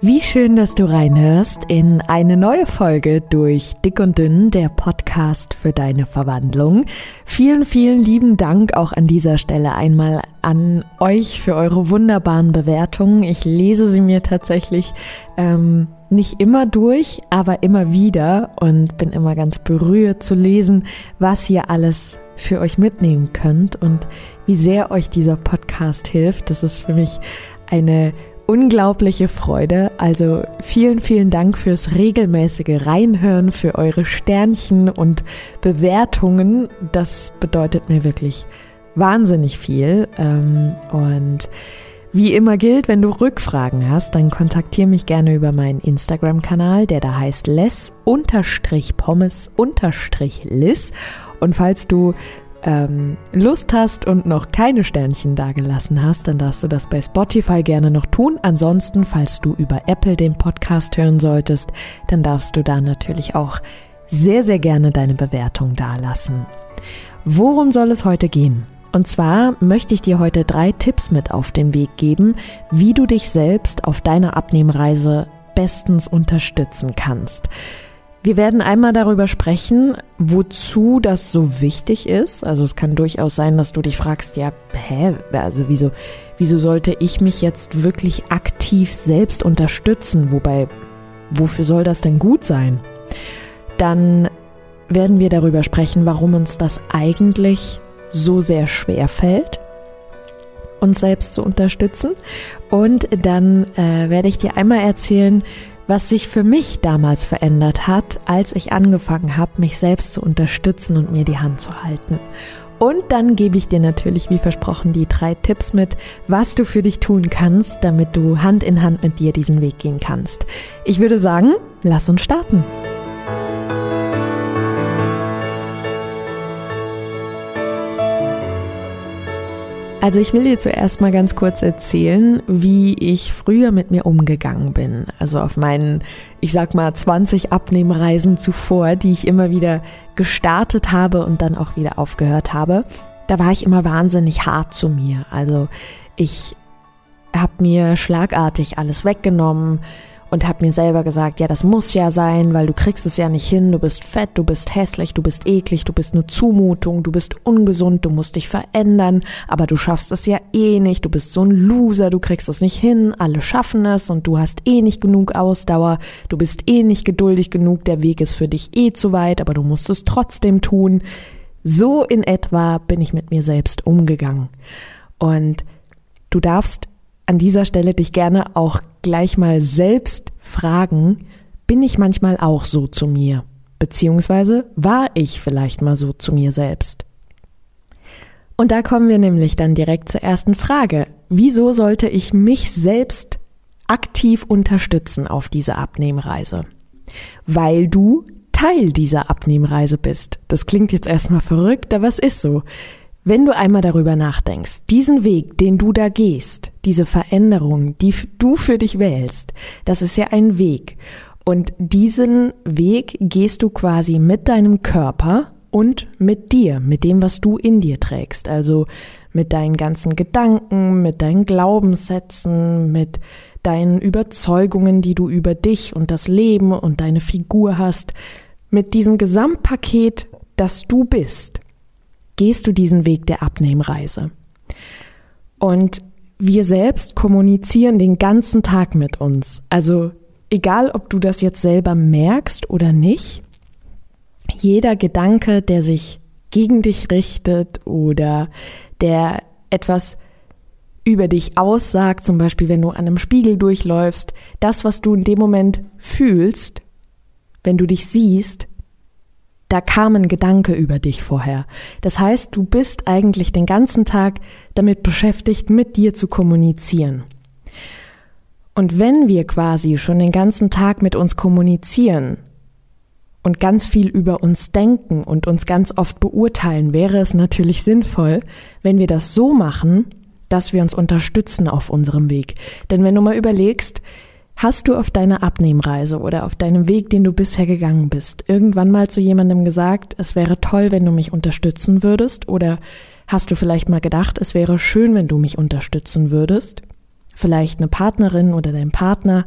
Wie schön, dass du reinhörst in eine neue Folge durch Dick und Dünn, der Podcast für deine Verwandlung. Vielen, vielen lieben Dank auch an dieser Stelle einmal an euch für eure wunderbaren Bewertungen. Ich lese sie mir tatsächlich ähm, nicht immer durch, aber immer wieder und bin immer ganz berührt zu lesen, was ihr alles für euch mitnehmen könnt und wie sehr euch dieser Podcast hilft. Das ist für mich eine unglaubliche Freude. Also vielen, vielen Dank fürs regelmäßige Reinhören, für eure Sternchen und Bewertungen. Das bedeutet mir wirklich wahnsinnig viel. Ähm, und wie immer gilt, wenn du Rückfragen hast, dann kontaktiere mich gerne über meinen Instagram-Kanal, der da heißt les-pommes-liss. Und falls du ähm, Lust hast und noch keine Sternchen dagelassen hast, dann darfst du das bei Spotify gerne noch tun. Ansonsten, falls du über Apple den Podcast hören solltest, dann darfst du da natürlich auch sehr, sehr gerne deine Bewertung dalassen. Worum soll es heute gehen? Und zwar möchte ich dir heute drei Tipps mit auf den Weg geben, wie du dich selbst auf deiner Abnehmreise bestens unterstützen kannst. Wir werden einmal darüber sprechen, wozu das so wichtig ist. Also es kann durchaus sein, dass du dich fragst, ja, hä, also wieso, wieso sollte ich mich jetzt wirklich aktiv selbst unterstützen? Wobei, wofür soll das denn gut sein? Dann werden wir darüber sprechen, warum uns das eigentlich so sehr schwer fällt, uns selbst zu unterstützen. Und dann äh, werde ich dir einmal erzählen, was sich für mich damals verändert hat, als ich angefangen habe, mich selbst zu unterstützen und mir die Hand zu halten. Und dann gebe ich dir natürlich, wie versprochen, die drei Tipps mit, was du für dich tun kannst, damit du Hand in Hand mit dir diesen Weg gehen kannst. Ich würde sagen, lass uns starten. Also ich will dir zuerst mal ganz kurz erzählen, wie ich früher mit mir umgegangen bin. Also auf meinen, ich sag mal, 20 Abnehmreisen zuvor, die ich immer wieder gestartet habe und dann auch wieder aufgehört habe. Da war ich immer wahnsinnig hart zu mir. Also ich habe mir schlagartig alles weggenommen, und habe mir selber gesagt, ja, das muss ja sein, weil du kriegst es ja nicht hin, du bist fett, du bist hässlich, du bist eklig, du bist eine Zumutung, du bist ungesund, du musst dich verändern, aber du schaffst es ja eh nicht, du bist so ein Loser, du kriegst es nicht hin, alle schaffen es und du hast eh nicht genug Ausdauer, du bist eh nicht geduldig genug, der Weg ist für dich eh zu weit, aber du musst es trotzdem tun. So in etwa bin ich mit mir selbst umgegangen. Und du darfst an dieser Stelle dich gerne auch gleich mal selbst fragen, bin ich manchmal auch so zu mir? Beziehungsweise war ich vielleicht mal so zu mir selbst? Und da kommen wir nämlich dann direkt zur ersten Frage. Wieso sollte ich mich selbst aktiv unterstützen auf dieser Abnehmreise? Weil du Teil dieser Abnehmreise bist. Das klingt jetzt erstmal verrückt, aber es ist so. Wenn du einmal darüber nachdenkst, diesen Weg, den du da gehst, diese Veränderung, die du für dich wählst, das ist ja ein Weg. Und diesen Weg gehst du quasi mit deinem Körper und mit dir, mit dem, was du in dir trägst. Also mit deinen ganzen Gedanken, mit deinen Glaubenssätzen, mit deinen Überzeugungen, die du über dich und das Leben und deine Figur hast, mit diesem Gesamtpaket, das du bist gehst du diesen Weg der Abnehmreise. Und wir selbst kommunizieren den ganzen Tag mit uns. Also egal, ob du das jetzt selber merkst oder nicht, jeder Gedanke, der sich gegen dich richtet oder der etwas über dich aussagt, zum Beispiel wenn du an einem Spiegel durchläufst, das, was du in dem Moment fühlst, wenn du dich siehst, da kam ein Gedanke über dich vorher. Das heißt, du bist eigentlich den ganzen Tag damit beschäftigt, mit dir zu kommunizieren. Und wenn wir quasi schon den ganzen Tag mit uns kommunizieren und ganz viel über uns denken und uns ganz oft beurteilen, wäre es natürlich sinnvoll, wenn wir das so machen, dass wir uns unterstützen auf unserem Weg. Denn wenn du mal überlegst, Hast du auf deiner Abnehmreise oder auf deinem Weg, den du bisher gegangen bist, irgendwann mal zu jemandem gesagt, es wäre toll, wenn du mich unterstützen würdest? Oder hast du vielleicht mal gedacht, es wäre schön, wenn du mich unterstützen würdest? Vielleicht eine Partnerin oder dein Partner.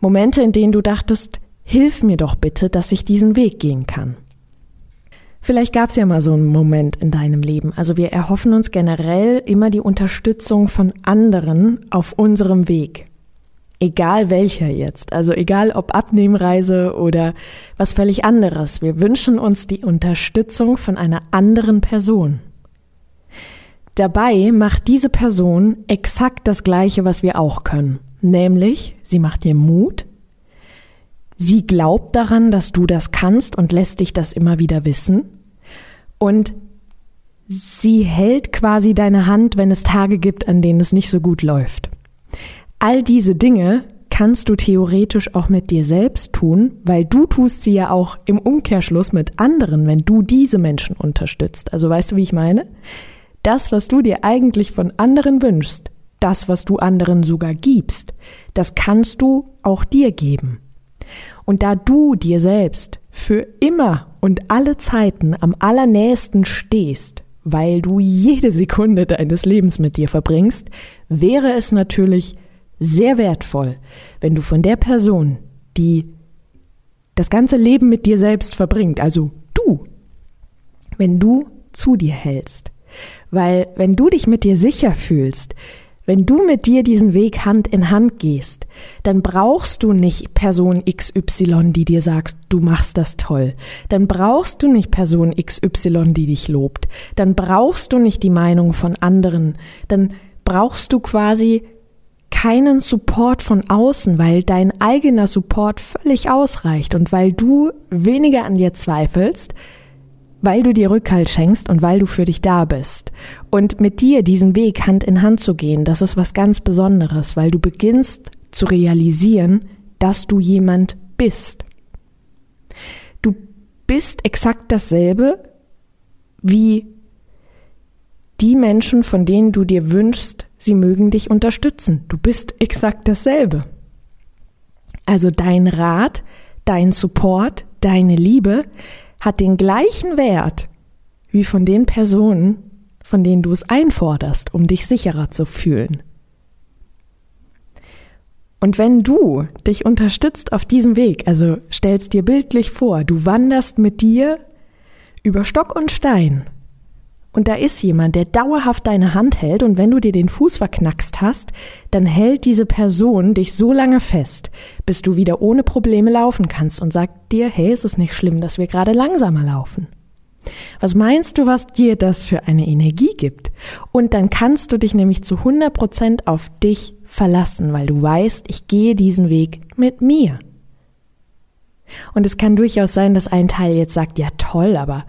Momente, in denen du dachtest, hilf mir doch bitte, dass ich diesen Weg gehen kann. Vielleicht gab es ja mal so einen Moment in deinem Leben. Also wir erhoffen uns generell immer die Unterstützung von anderen auf unserem Weg. Egal welcher jetzt. Also egal ob Abnehmreise oder was völlig anderes. Wir wünschen uns die Unterstützung von einer anderen Person. Dabei macht diese Person exakt das Gleiche, was wir auch können. Nämlich, sie macht dir Mut, sie glaubt daran, dass du das kannst und lässt dich das immer wieder wissen. Und sie hält quasi deine Hand, wenn es Tage gibt, an denen es nicht so gut läuft. All diese Dinge kannst du theoretisch auch mit dir selbst tun, weil du tust sie ja auch im Umkehrschluss mit anderen, wenn du diese Menschen unterstützt. Also weißt du, wie ich meine? Das, was du dir eigentlich von anderen wünschst, das, was du anderen sogar gibst, das kannst du auch dir geben. Und da du dir selbst für immer und alle Zeiten am allernächsten stehst, weil du jede Sekunde deines Lebens mit dir verbringst, wäre es natürlich sehr wertvoll, wenn du von der Person, die das ganze Leben mit dir selbst verbringt, also du, wenn du zu dir hältst. Weil wenn du dich mit dir sicher fühlst, wenn du mit dir diesen Weg Hand in Hand gehst, dann brauchst du nicht Person XY, die dir sagt, du machst das toll. Dann brauchst du nicht Person XY, die dich lobt. Dann brauchst du nicht die Meinung von anderen. Dann brauchst du quasi keinen Support von außen, weil dein eigener Support völlig ausreicht und weil du weniger an dir zweifelst, weil du dir Rückhalt schenkst und weil du für dich da bist. Und mit dir diesen Weg Hand in Hand zu gehen, das ist was ganz Besonderes, weil du beginnst zu realisieren, dass du jemand bist. Du bist exakt dasselbe wie die Menschen, von denen du dir wünschst, sie mögen dich unterstützen. Du bist exakt dasselbe. Also dein Rat, dein Support, deine Liebe hat den gleichen Wert wie von den Personen, von denen du es einforderst, um dich sicherer zu fühlen. Und wenn du dich unterstützt auf diesem Weg, also stellst dir bildlich vor, du wanderst mit dir über Stock und Stein und da ist jemand, der dauerhaft deine Hand hält und wenn du dir den Fuß verknackst hast, dann hält diese Person dich so lange fest, bis du wieder ohne Probleme laufen kannst und sagt dir, hey, es ist nicht schlimm, dass wir gerade langsamer laufen. Was meinst du, was dir das für eine Energie gibt? Und dann kannst du dich nämlich zu 100 Prozent auf dich verlassen, weil du weißt, ich gehe diesen Weg mit mir. Und es kann durchaus sein, dass ein Teil jetzt sagt, ja toll, aber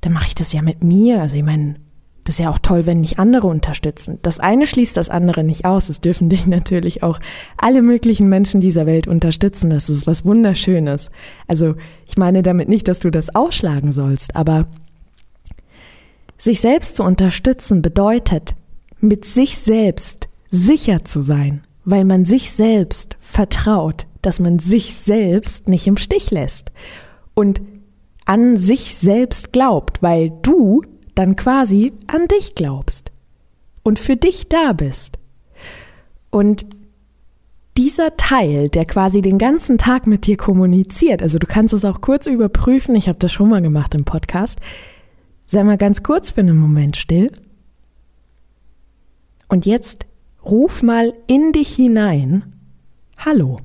dann mache ich das ja mit mir. Also ich meine, das ist ja auch toll, wenn mich andere unterstützen. Das eine schließt das andere nicht aus. Es dürfen dich natürlich auch alle möglichen Menschen dieser Welt unterstützen. Das ist was Wunderschönes. Also ich meine damit nicht, dass du das ausschlagen sollst, aber sich selbst zu unterstützen bedeutet, mit sich selbst sicher zu sein, weil man sich selbst vertraut, dass man sich selbst nicht im Stich lässt. Und an sich selbst glaubt, weil du dann quasi an dich glaubst und für dich da bist. Und dieser Teil, der quasi den ganzen Tag mit dir kommuniziert, also du kannst es auch kurz überprüfen, ich habe das schon mal gemacht im Podcast, sei mal ganz kurz für einen Moment still. Und jetzt ruf mal in dich hinein, Hallo.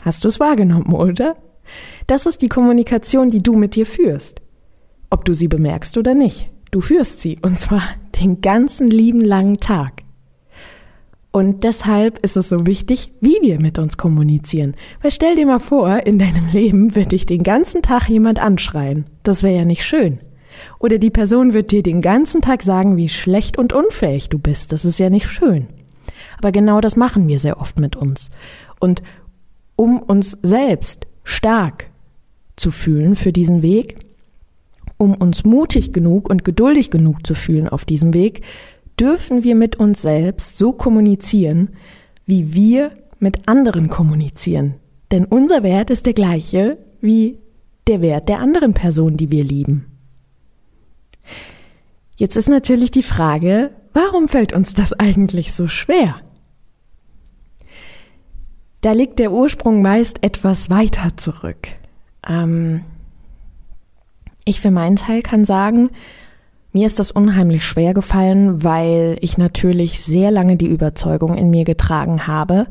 Hast du es wahrgenommen, oder? Das ist die Kommunikation, die du mit dir führst. Ob du sie bemerkst oder nicht. Du führst sie, und zwar den ganzen lieben langen Tag. Und deshalb ist es so wichtig, wie wir mit uns kommunizieren. Weil stell dir mal vor, in deinem Leben wird dich den ganzen Tag jemand anschreien. Das wäre ja nicht schön. Oder die Person wird dir den ganzen Tag sagen, wie schlecht und unfähig du bist. Das ist ja nicht schön. Aber genau das machen wir sehr oft mit uns. Und um uns selbst stark zu fühlen für diesen Weg, um uns mutig genug und geduldig genug zu fühlen auf diesem Weg, dürfen wir mit uns selbst so kommunizieren, wie wir mit anderen kommunizieren. Denn unser Wert ist der gleiche wie der Wert der anderen Person, die wir lieben. Jetzt ist natürlich die Frage, warum fällt uns das eigentlich so schwer? Da liegt der Ursprung meist etwas weiter zurück. Ähm, ich für meinen Teil kann sagen, mir ist das unheimlich schwer gefallen, weil ich natürlich sehr lange die Überzeugung in mir getragen habe,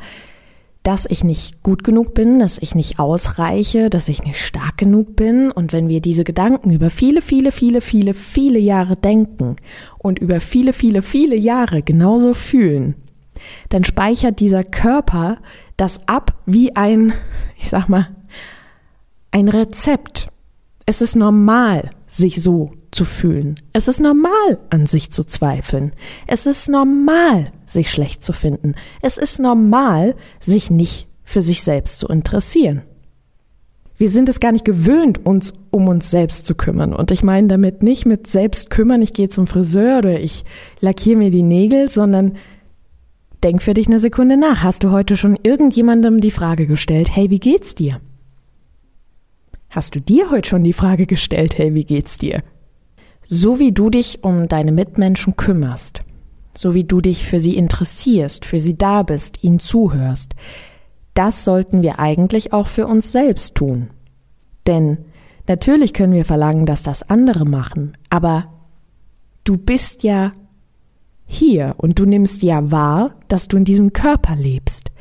dass ich nicht gut genug bin, dass ich nicht ausreiche, dass ich nicht stark genug bin. Und wenn wir diese Gedanken über viele, viele, viele, viele, viele Jahre denken und über viele, viele, viele Jahre genauso fühlen, dann speichert dieser Körper das ab wie ein, ich sag mal, ein Rezept. Es ist normal, sich so zu fühlen. Es ist normal, an sich zu zweifeln. Es ist normal, sich schlecht zu finden. Es ist normal, sich nicht für sich selbst zu interessieren. Wir sind es gar nicht gewöhnt, uns um uns selbst zu kümmern. Und ich meine damit nicht mit selbst kümmern, ich gehe zum Friseur oder ich lackiere mir die Nägel, sondern denk für dich eine Sekunde nach. Hast du heute schon irgendjemandem die Frage gestellt, hey, wie geht's dir? Hast du dir heute schon die Frage gestellt, hey, wie geht's dir? So wie du dich um deine Mitmenschen kümmerst, so wie du dich für sie interessierst, für sie da bist, ihnen zuhörst, das sollten wir eigentlich auch für uns selbst tun. Denn natürlich können wir verlangen, dass das andere machen, aber du bist ja hier und du nimmst ja wahr, dass du in diesem Körper lebst.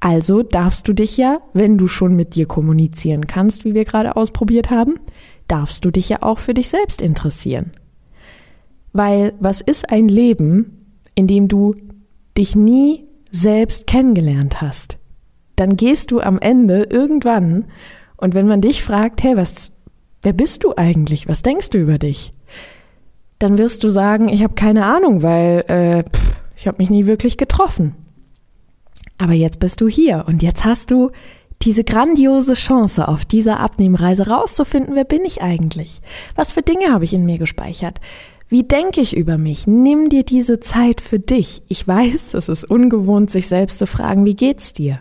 Also darfst du dich ja, wenn du schon mit dir kommunizieren kannst, wie wir gerade ausprobiert haben, darfst du dich ja auch für dich selbst interessieren. Weil was ist ein Leben, in dem du dich nie selbst kennengelernt hast? Dann gehst du am Ende irgendwann und wenn man dich fragt, hey, was, wer bist du eigentlich? Was denkst du über dich? Dann wirst du sagen, ich habe keine Ahnung, weil äh, pff, ich habe mich nie wirklich getroffen. Aber jetzt bist du hier und jetzt hast du diese grandiose Chance auf dieser Abnehmreise rauszufinden, wer bin ich eigentlich? Was für Dinge habe ich in mir gespeichert? Wie denke ich über mich? Nimm dir diese Zeit für dich. Ich weiß, es ist ungewohnt, sich selbst zu fragen, wie geht's dir?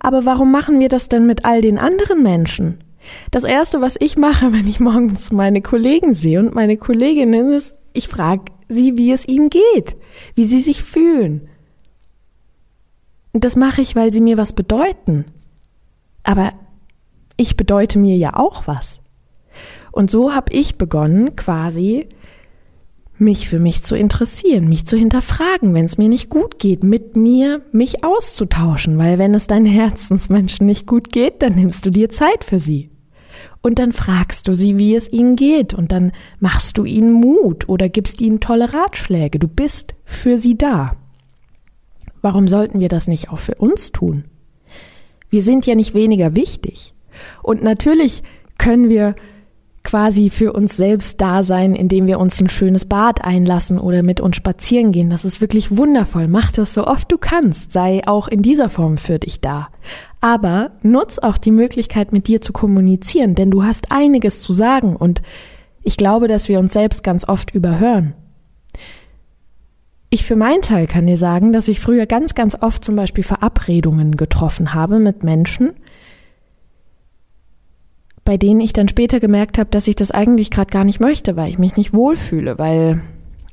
Aber warum machen wir das denn mit all den anderen Menschen? Das erste, was ich mache, wenn ich morgens meine Kollegen sehe und meine Kolleginnen ist, ich frage sie, wie es ihnen geht, wie sie sich fühlen, das mache ich, weil sie mir was bedeuten. Aber ich bedeute mir ja auch was. Und so habe ich begonnen, quasi mich für mich zu interessieren, mich zu hinterfragen, wenn es mir nicht gut geht, mit mir mich auszutauschen, weil wenn es deinen Herzensmenschen nicht gut geht, dann nimmst du dir Zeit für sie. Und dann fragst du sie, wie es ihnen geht, und dann machst du ihnen Mut oder gibst ihnen tolle Ratschläge. Du bist für sie da. Warum sollten wir das nicht auch für uns tun? Wir sind ja nicht weniger wichtig. Und natürlich können wir quasi für uns selbst da sein, indem wir uns ein schönes Bad einlassen oder mit uns spazieren gehen. Das ist wirklich wundervoll. Mach das so oft du kannst. Sei auch in dieser Form für dich da. Aber nutz auch die Möglichkeit, mit dir zu kommunizieren, denn du hast einiges zu sagen und ich glaube, dass wir uns selbst ganz oft überhören. Ich für meinen Teil kann dir sagen, dass ich früher ganz, ganz oft zum Beispiel Verabredungen getroffen habe mit Menschen, bei denen ich dann später gemerkt habe, dass ich das eigentlich gerade gar nicht möchte, weil ich mich nicht wohlfühle, weil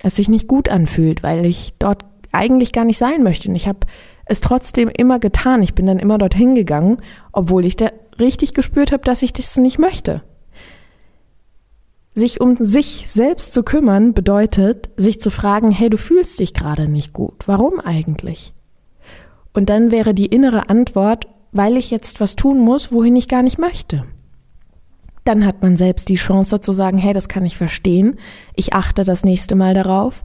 es sich nicht gut anfühlt, weil ich dort eigentlich gar nicht sein möchte. Und ich habe es trotzdem immer getan. Ich bin dann immer dorthin gegangen, obwohl ich da richtig gespürt habe, dass ich das nicht möchte. Sich um sich selbst zu kümmern bedeutet, sich zu fragen, hey, du fühlst dich gerade nicht gut. Warum eigentlich? Und dann wäre die innere Antwort, weil ich jetzt was tun muss, wohin ich gar nicht möchte. Dann hat man selbst die Chance zu sagen, hey, das kann ich verstehen. Ich achte das nächste Mal darauf,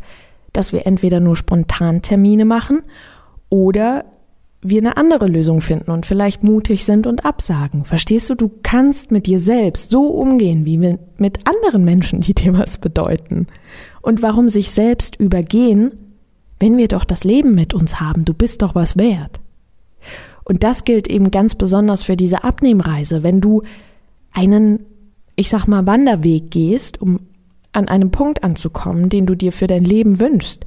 dass wir entweder nur spontan Termine machen oder wir eine andere Lösung finden und vielleicht mutig sind und absagen. Verstehst du, du kannst mit dir selbst so umgehen wie mit anderen Menschen, die dir was bedeuten. Und warum sich selbst übergehen, wenn wir doch das Leben mit uns haben, du bist doch was wert. Und das gilt eben ganz besonders für diese Abnehmreise, wenn du einen, ich sag mal, Wanderweg gehst, um an einem Punkt anzukommen, den du dir für dein Leben wünschst.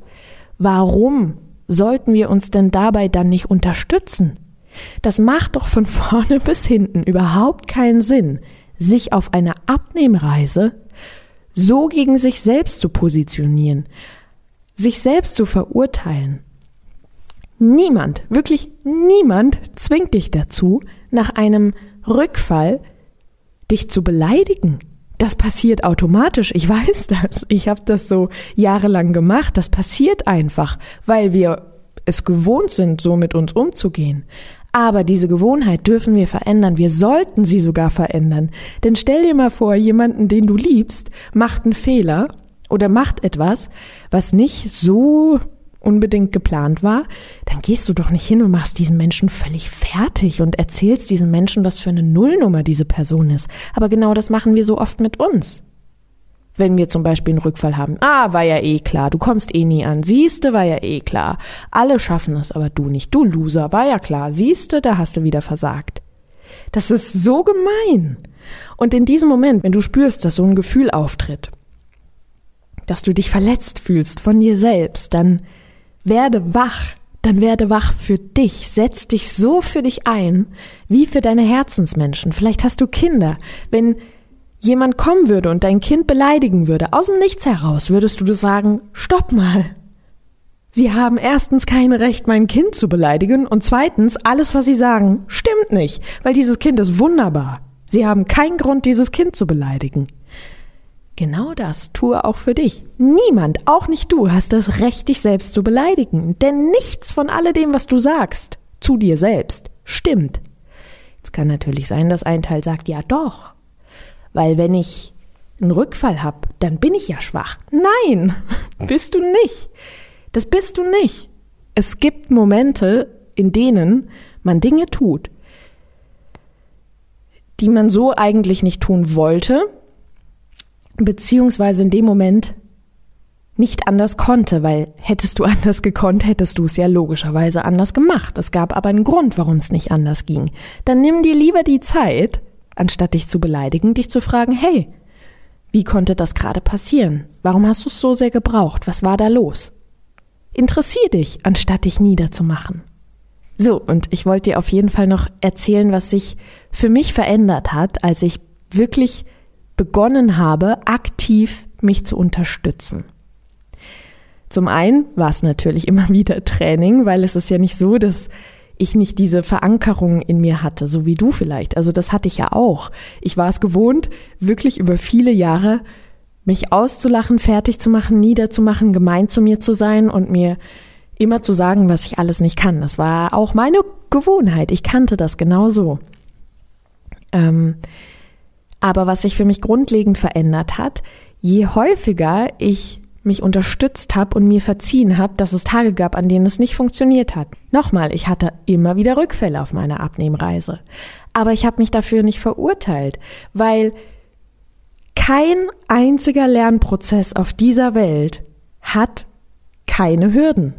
Warum sollten wir uns denn dabei dann nicht unterstützen? Das macht doch von vorne bis hinten überhaupt keinen Sinn, sich auf einer Abnehmreise so gegen sich selbst zu positionieren, sich selbst zu verurteilen. Niemand, wirklich niemand zwingt dich dazu, nach einem Rückfall dich zu beleidigen. Das passiert automatisch. Ich weiß das. Ich habe das so jahrelang gemacht. Das passiert einfach, weil wir es gewohnt sind, so mit uns umzugehen. Aber diese Gewohnheit dürfen wir verändern. Wir sollten sie sogar verändern. Denn stell dir mal vor, jemanden, den du liebst, macht einen Fehler oder macht etwas, was nicht so unbedingt geplant war, dann gehst du doch nicht hin und machst diesen Menschen völlig fertig und erzählst diesen Menschen, was für eine Nullnummer diese Person ist. Aber genau das machen wir so oft mit uns. Wenn wir zum Beispiel einen Rückfall haben. Ah, war ja eh klar, du kommst eh nie an. Siehste, war ja eh klar. Alle schaffen es, aber du nicht. Du Loser, war ja klar. Siehste, da hast du wieder versagt. Das ist so gemein. Und in diesem Moment, wenn du spürst, dass so ein Gefühl auftritt, dass du dich verletzt fühlst von dir selbst, dann werde wach, dann werde wach für dich, setz dich so für dich ein, wie für deine Herzensmenschen. Vielleicht hast du Kinder. Wenn jemand kommen würde und dein Kind beleidigen würde, aus dem Nichts heraus, würdest du sagen, stopp mal. Sie haben erstens kein Recht, mein Kind zu beleidigen und zweitens, alles, was sie sagen, stimmt nicht, weil dieses Kind ist wunderbar. Sie haben keinen Grund, dieses Kind zu beleidigen. Genau das tue auch für dich. Niemand, auch nicht du, hast das Recht, dich selbst zu beleidigen. Denn nichts von alledem, was du sagst, zu dir selbst, stimmt. Es kann natürlich sein, dass ein Teil sagt, ja doch. Weil wenn ich einen Rückfall habe, dann bin ich ja schwach. Nein, bist du nicht. Das bist du nicht. Es gibt Momente, in denen man Dinge tut, die man so eigentlich nicht tun wollte, beziehungsweise in dem Moment nicht anders konnte, weil hättest du anders gekonnt, hättest du es ja logischerweise anders gemacht. Es gab aber einen Grund, warum es nicht anders ging. Dann nimm dir lieber die Zeit, anstatt dich zu beleidigen, dich zu fragen, hey, wie konnte das gerade passieren? Warum hast du es so sehr gebraucht? Was war da los? Interessier dich, anstatt dich niederzumachen. So, und ich wollte dir auf jeden Fall noch erzählen, was sich für mich verändert hat, als ich wirklich begonnen habe, aktiv mich zu unterstützen. Zum einen war es natürlich immer wieder Training, weil es ist ja nicht so, dass ich nicht diese Verankerung in mir hatte, so wie du vielleicht. Also das hatte ich ja auch. Ich war es gewohnt, wirklich über viele Jahre mich auszulachen, fertig zu machen, niederzumachen, gemein zu mir zu sein und mir immer zu sagen, was ich alles nicht kann. Das war auch meine Gewohnheit. Ich kannte das genau so. Ähm, aber was sich für mich grundlegend verändert hat, je häufiger ich mich unterstützt habe und mir verziehen habe, dass es Tage gab, an denen es nicht funktioniert hat. Nochmal, ich hatte immer wieder Rückfälle auf meiner Abnehmreise. Aber ich habe mich dafür nicht verurteilt, weil kein einziger Lernprozess auf dieser Welt hat keine Hürden.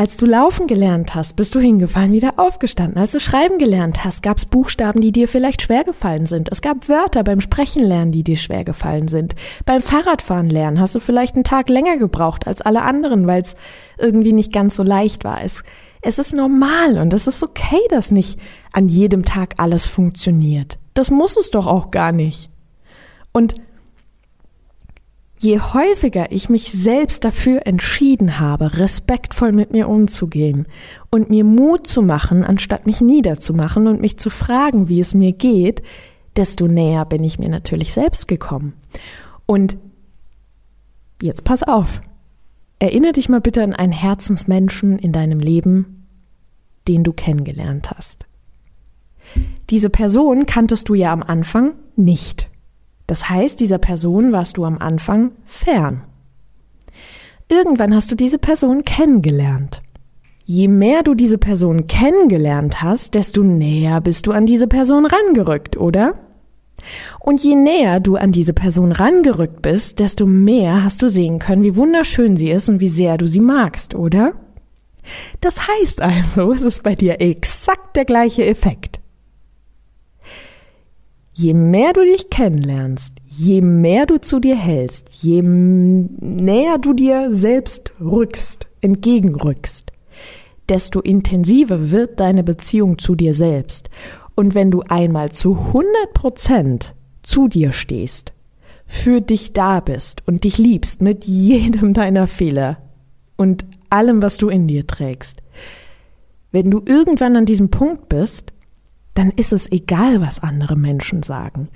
Als du laufen gelernt hast, bist du hingefallen, wieder aufgestanden. Als du schreiben gelernt hast, gab es Buchstaben, die dir vielleicht schwer gefallen sind. Es gab Wörter beim Sprechen lernen, die dir schwer gefallen sind. Beim Fahrradfahren lernen hast du vielleicht einen Tag länger gebraucht als alle anderen, weil es irgendwie nicht ganz so leicht war. Es, es ist normal und es ist okay, dass nicht an jedem Tag alles funktioniert. Das muss es doch auch gar nicht. Und Je häufiger ich mich selbst dafür entschieden habe, respektvoll mit mir umzugehen und mir Mut zu machen, anstatt mich niederzumachen und mich zu fragen, wie es mir geht, desto näher bin ich mir natürlich selbst gekommen. Und jetzt pass auf. Erinnere dich mal bitte an einen Herzensmenschen in deinem Leben, den du kennengelernt hast. Diese Person kanntest du ja am Anfang nicht. Das heißt, dieser Person warst du am Anfang fern. Irgendwann hast du diese Person kennengelernt. Je mehr du diese Person kennengelernt hast, desto näher bist du an diese Person rangerückt, oder? Und je näher du an diese Person rangerückt bist, desto mehr hast du sehen können, wie wunderschön sie ist und wie sehr du sie magst, oder? Das heißt also, es ist bei dir exakt der gleiche Effekt. Je mehr du dich kennenlernst, je mehr du zu dir hältst, je näher du dir selbst rückst, entgegenrückst, desto intensiver wird deine Beziehung zu dir selbst. Und wenn du einmal zu 100 Prozent zu dir stehst, für dich da bist und dich liebst mit jedem deiner Fehler und allem, was du in dir trägst. Wenn du irgendwann an diesem Punkt bist, dann ist es egal, was andere Menschen sagen.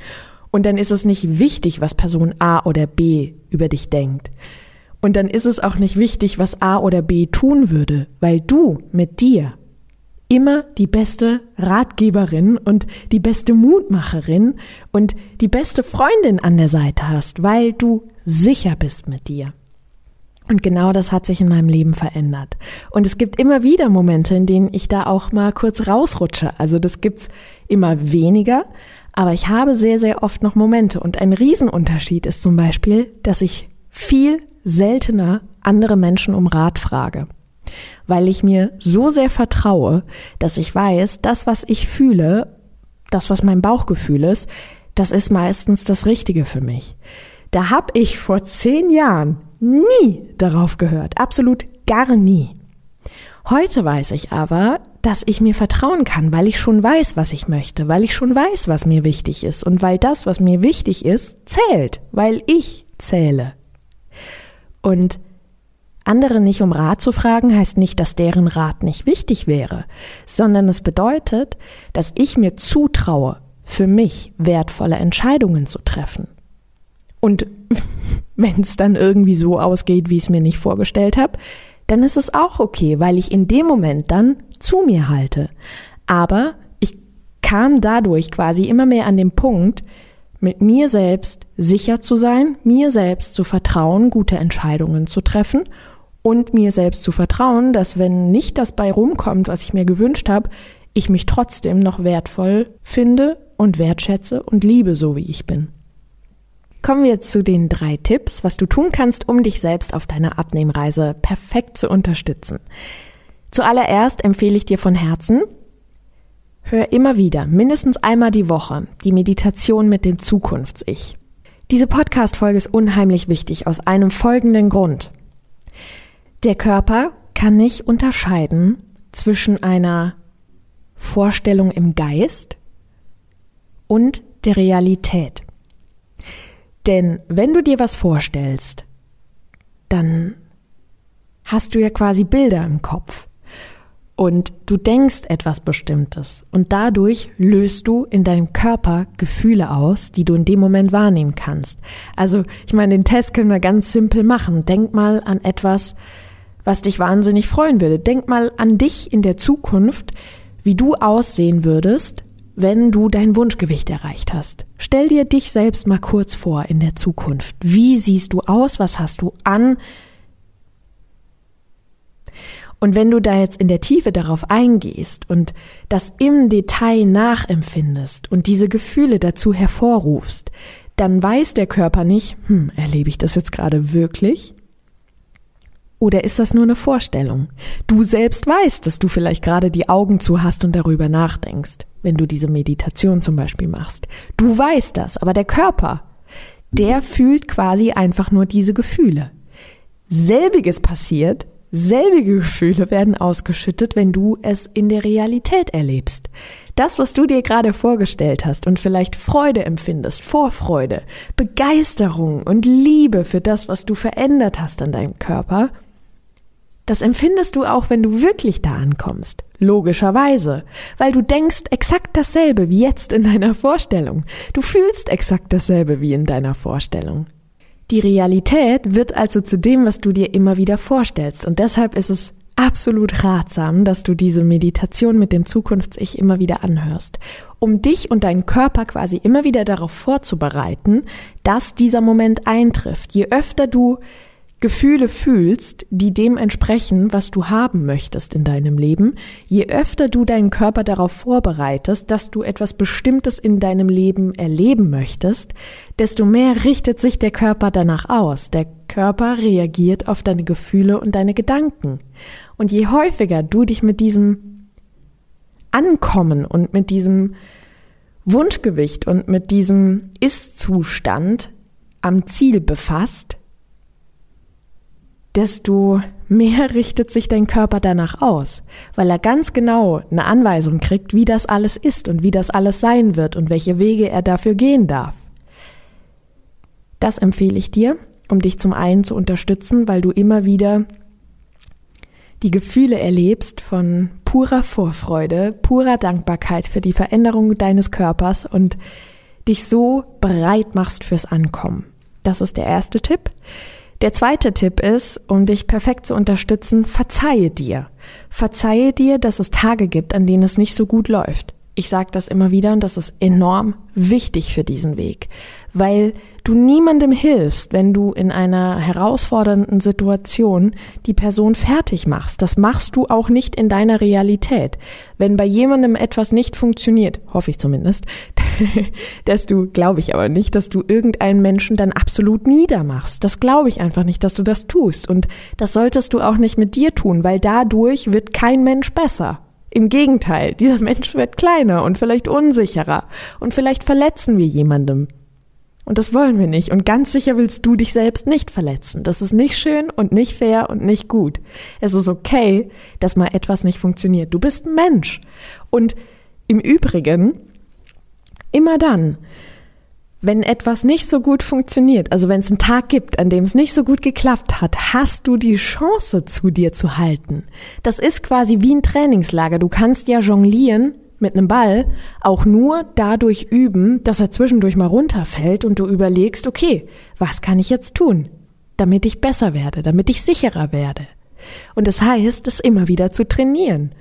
Und dann ist es nicht wichtig, was Person A oder B über dich denkt. Und dann ist es auch nicht wichtig, was A oder B tun würde, weil du mit dir immer die beste Ratgeberin und die beste Mutmacherin und die beste Freundin an der Seite hast, weil du sicher bist mit dir. Und genau das hat sich in meinem Leben verändert. Und es gibt immer wieder Momente, in denen ich da auch mal kurz rausrutsche. Also das gibt's immer weniger, aber ich habe sehr, sehr oft noch Momente. Und ein Riesenunterschied ist zum Beispiel, dass ich viel seltener andere Menschen um Rat frage. Weil ich mir so sehr vertraue, dass ich weiß, das, was ich fühle, das, was mein Bauchgefühl ist, das ist meistens das Richtige für mich. Da habe ich vor zehn Jahren nie darauf gehört. Absolut gar nie. Heute weiß ich aber, dass ich mir vertrauen kann, weil ich schon weiß, was ich möchte, weil ich schon weiß, was mir wichtig ist und weil das, was mir wichtig ist, zählt, weil ich zähle. Und andere nicht um Rat zu fragen, heißt nicht, dass deren Rat nicht wichtig wäre, sondern es bedeutet, dass ich mir zutraue, für mich wertvolle Entscheidungen zu treffen. Und wenn es dann irgendwie so ausgeht, wie ich es mir nicht vorgestellt habe, dann ist es auch okay, weil ich in dem Moment dann zu mir halte. Aber ich kam dadurch quasi immer mehr an den Punkt, mit mir selbst sicher zu sein, mir selbst zu vertrauen, gute Entscheidungen zu treffen und mir selbst zu vertrauen, dass wenn nicht das bei rumkommt, was ich mir gewünscht habe, ich mich trotzdem noch wertvoll finde und wertschätze und liebe, so wie ich bin. Kommen wir zu den drei Tipps, was du tun kannst, um dich selbst auf deiner Abnehmreise perfekt zu unterstützen. Zuallererst empfehle ich dir von Herzen, hör immer wieder, mindestens einmal die Woche, die Meditation mit dem Zukunfts-Ich. Diese Podcast-Folge ist unheimlich wichtig aus einem folgenden Grund. Der Körper kann nicht unterscheiden zwischen einer Vorstellung im Geist und der Realität. Denn wenn du dir was vorstellst, dann hast du ja quasi Bilder im Kopf. Und du denkst etwas Bestimmtes. Und dadurch löst du in deinem Körper Gefühle aus, die du in dem Moment wahrnehmen kannst. Also, ich meine, den Test können wir ganz simpel machen. Denk mal an etwas, was dich wahnsinnig freuen würde. Denk mal an dich in der Zukunft, wie du aussehen würdest, wenn du dein Wunschgewicht erreicht hast. Stell dir dich selbst mal kurz vor in der Zukunft. Wie siehst du aus? Was hast du an? Und wenn du da jetzt in der Tiefe darauf eingehst und das im Detail nachempfindest und diese Gefühle dazu hervorrufst, dann weiß der Körper nicht, hm, erlebe ich das jetzt gerade wirklich? Oder ist das nur eine Vorstellung? Du selbst weißt, dass du vielleicht gerade die Augen zu hast und darüber nachdenkst wenn du diese Meditation zum Beispiel machst. Du weißt das, aber der Körper, der fühlt quasi einfach nur diese Gefühle. Selbiges passiert, selbige Gefühle werden ausgeschüttet, wenn du es in der Realität erlebst. Das, was du dir gerade vorgestellt hast und vielleicht Freude empfindest, Vorfreude, Begeisterung und Liebe für das, was du verändert hast an deinem Körper, das empfindest du auch, wenn du wirklich da ankommst. Logischerweise. Weil du denkst exakt dasselbe wie jetzt in deiner Vorstellung. Du fühlst exakt dasselbe wie in deiner Vorstellung. Die Realität wird also zu dem, was du dir immer wieder vorstellst. Und deshalb ist es absolut ratsam, dass du diese Meditation mit dem Zukunfts-Ich immer wieder anhörst, um dich und deinen Körper quasi immer wieder darauf vorzubereiten, dass dieser Moment eintrifft. Je öfter du Gefühle fühlst, die dem entsprechen, was du haben möchtest in deinem Leben, je öfter du deinen Körper darauf vorbereitest, dass du etwas Bestimmtes in deinem Leben erleben möchtest, desto mehr richtet sich der Körper danach aus. Der Körper reagiert auf deine Gefühle und deine Gedanken. Und je häufiger du dich mit diesem Ankommen und mit diesem Wunschgewicht und mit diesem Ist-Zustand am Ziel befasst, desto mehr richtet sich dein Körper danach aus, weil er ganz genau eine Anweisung kriegt, wie das alles ist und wie das alles sein wird und welche Wege er dafür gehen darf. Das empfehle ich dir, um dich zum einen zu unterstützen, weil du immer wieder die Gefühle erlebst von purer Vorfreude, purer Dankbarkeit für die Veränderung deines Körpers und dich so bereit machst fürs Ankommen. Das ist der erste Tipp. Der zweite Tipp ist, um dich perfekt zu unterstützen, verzeihe dir. Verzeihe dir, dass es Tage gibt, an denen es nicht so gut läuft. Ich sage das immer wieder und das ist enorm wichtig für diesen Weg, weil du niemandem hilfst, wenn du in einer herausfordernden Situation die Person fertig machst. Das machst du auch nicht in deiner Realität. Wenn bei jemandem etwas nicht funktioniert, hoffe ich zumindest, dass du, glaube ich aber nicht, dass du irgendeinen Menschen dann absolut niedermachst. Das glaube ich einfach nicht, dass du das tust. Und das solltest du auch nicht mit dir tun, weil dadurch wird kein Mensch besser. Im Gegenteil, dieser Mensch wird kleiner und vielleicht unsicherer und vielleicht verletzen wir jemandem. Und das wollen wir nicht. Und ganz sicher willst du dich selbst nicht verletzen. Das ist nicht schön und nicht fair und nicht gut. Es ist okay, dass mal etwas nicht funktioniert. Du bist ein Mensch. Und im Übrigen, immer dann, wenn etwas nicht so gut funktioniert, also wenn es einen Tag gibt, an dem es nicht so gut geklappt hat, hast du die Chance zu dir zu halten. Das ist quasi wie ein Trainingslager. Du kannst ja jonglieren mit einem Ball auch nur dadurch üben, dass er zwischendurch mal runterfällt und du überlegst, okay, was kann ich jetzt tun, damit ich besser werde, damit ich sicherer werde. Und das heißt, es immer wieder zu trainieren.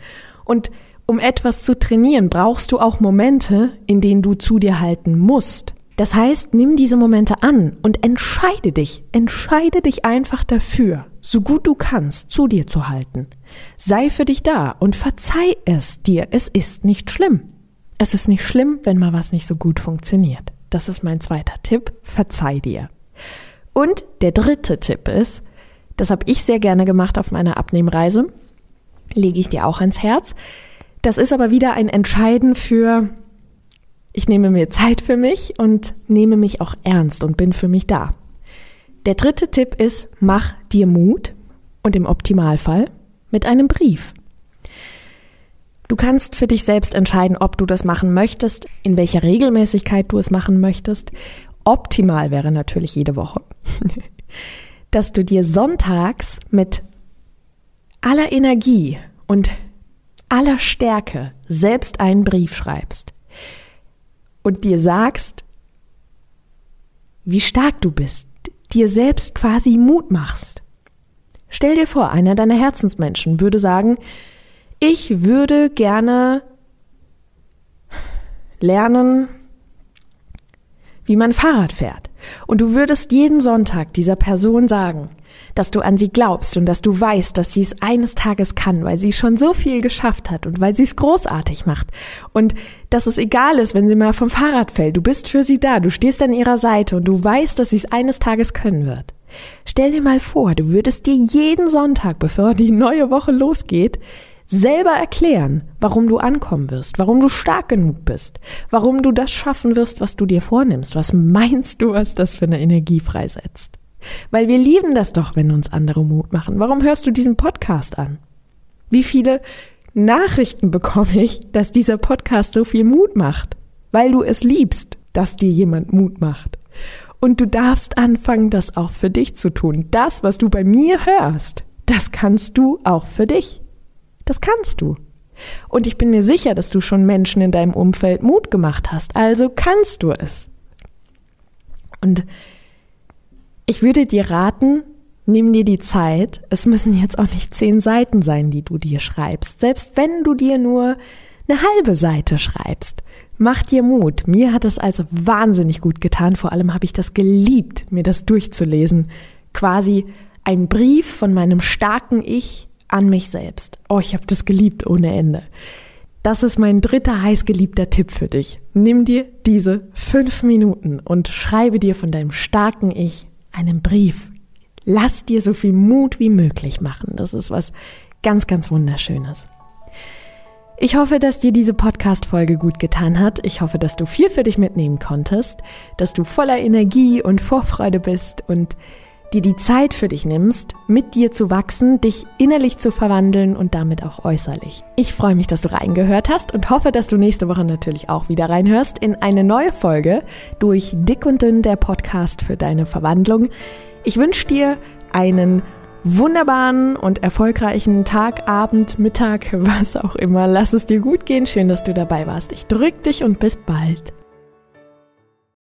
Und um etwas zu trainieren, brauchst du auch Momente, in denen du zu dir halten musst. Das heißt, nimm diese Momente an und entscheide dich, entscheide dich einfach dafür, so gut du kannst, zu dir zu halten. Sei für dich da und verzeih es dir, es ist nicht schlimm. Es ist nicht schlimm, wenn mal was nicht so gut funktioniert. Das ist mein zweiter Tipp, verzeih dir. Und der dritte Tipp ist, das habe ich sehr gerne gemacht auf meiner Abnehmreise, lege ich dir auch ans Herz. Das ist aber wieder ein Entscheiden für ich nehme mir Zeit für mich und nehme mich auch ernst und bin für mich da. Der dritte Tipp ist, mach dir Mut und im Optimalfall mit einem Brief. Du kannst für dich selbst entscheiden, ob du das machen möchtest, in welcher Regelmäßigkeit du es machen möchtest. Optimal wäre natürlich jede Woche, dass du dir sonntags mit aller Energie und aller Stärke selbst einen Brief schreibst und dir sagst, wie stark du bist, dir selbst quasi Mut machst. Stell dir vor, einer deiner Herzensmenschen würde sagen, ich würde gerne lernen, wie man Fahrrad fährt. Und du würdest jeden Sonntag dieser Person sagen, dass du an sie glaubst und dass du weißt, dass sie es eines Tages kann, weil sie schon so viel geschafft hat und weil sie es großartig macht. Und dass es egal ist, wenn sie mal vom Fahrrad fällt. Du bist für sie da, du stehst an ihrer Seite und du weißt, dass sie es eines Tages können wird. Stell dir mal vor, du würdest dir jeden Sonntag, bevor die neue Woche losgeht, selber erklären, warum du ankommen wirst, warum du stark genug bist, warum du das schaffen wirst, was du dir vornimmst. Was meinst du, was das für eine Energie freisetzt? Weil wir lieben das doch, wenn uns andere Mut machen. Warum hörst du diesen Podcast an? Wie viele Nachrichten bekomme ich, dass dieser Podcast so viel Mut macht? Weil du es liebst, dass dir jemand Mut macht. Und du darfst anfangen, das auch für dich zu tun. Das, was du bei mir hörst, das kannst du auch für dich. Das kannst du. Und ich bin mir sicher, dass du schon Menschen in deinem Umfeld Mut gemacht hast. Also kannst du es. Und ich würde dir raten, nimm dir die Zeit. Es müssen jetzt auch nicht zehn Seiten sein, die du dir schreibst. Selbst wenn du dir nur eine halbe Seite schreibst. Mach dir Mut. Mir hat es also wahnsinnig gut getan. Vor allem habe ich das geliebt, mir das durchzulesen. Quasi ein Brief von meinem starken Ich an mich selbst. Oh, ich habe das geliebt ohne Ende. Das ist mein dritter heißgeliebter Tipp für dich. Nimm dir diese fünf Minuten und schreibe dir von deinem starken Ich einen Brief. Lass dir so viel Mut wie möglich machen. Das ist was ganz, ganz Wunderschönes. Ich hoffe, dass dir diese Podcast-Folge gut getan hat. Ich hoffe, dass du viel für dich mitnehmen konntest, dass du voller Energie und Vorfreude bist und dir die Zeit für dich nimmst, mit dir zu wachsen, dich innerlich zu verwandeln und damit auch äußerlich. Ich freue mich, dass du reingehört hast und hoffe, dass du nächste Woche natürlich auch wieder reinhörst in eine neue Folge durch Dick und Dünn, der Podcast für deine Verwandlung. Ich wünsche dir einen wunderbaren und erfolgreichen Tag, Abend, Mittag, was auch immer. Lass es dir gut gehen. Schön, dass du dabei warst. Ich drück dich und bis bald.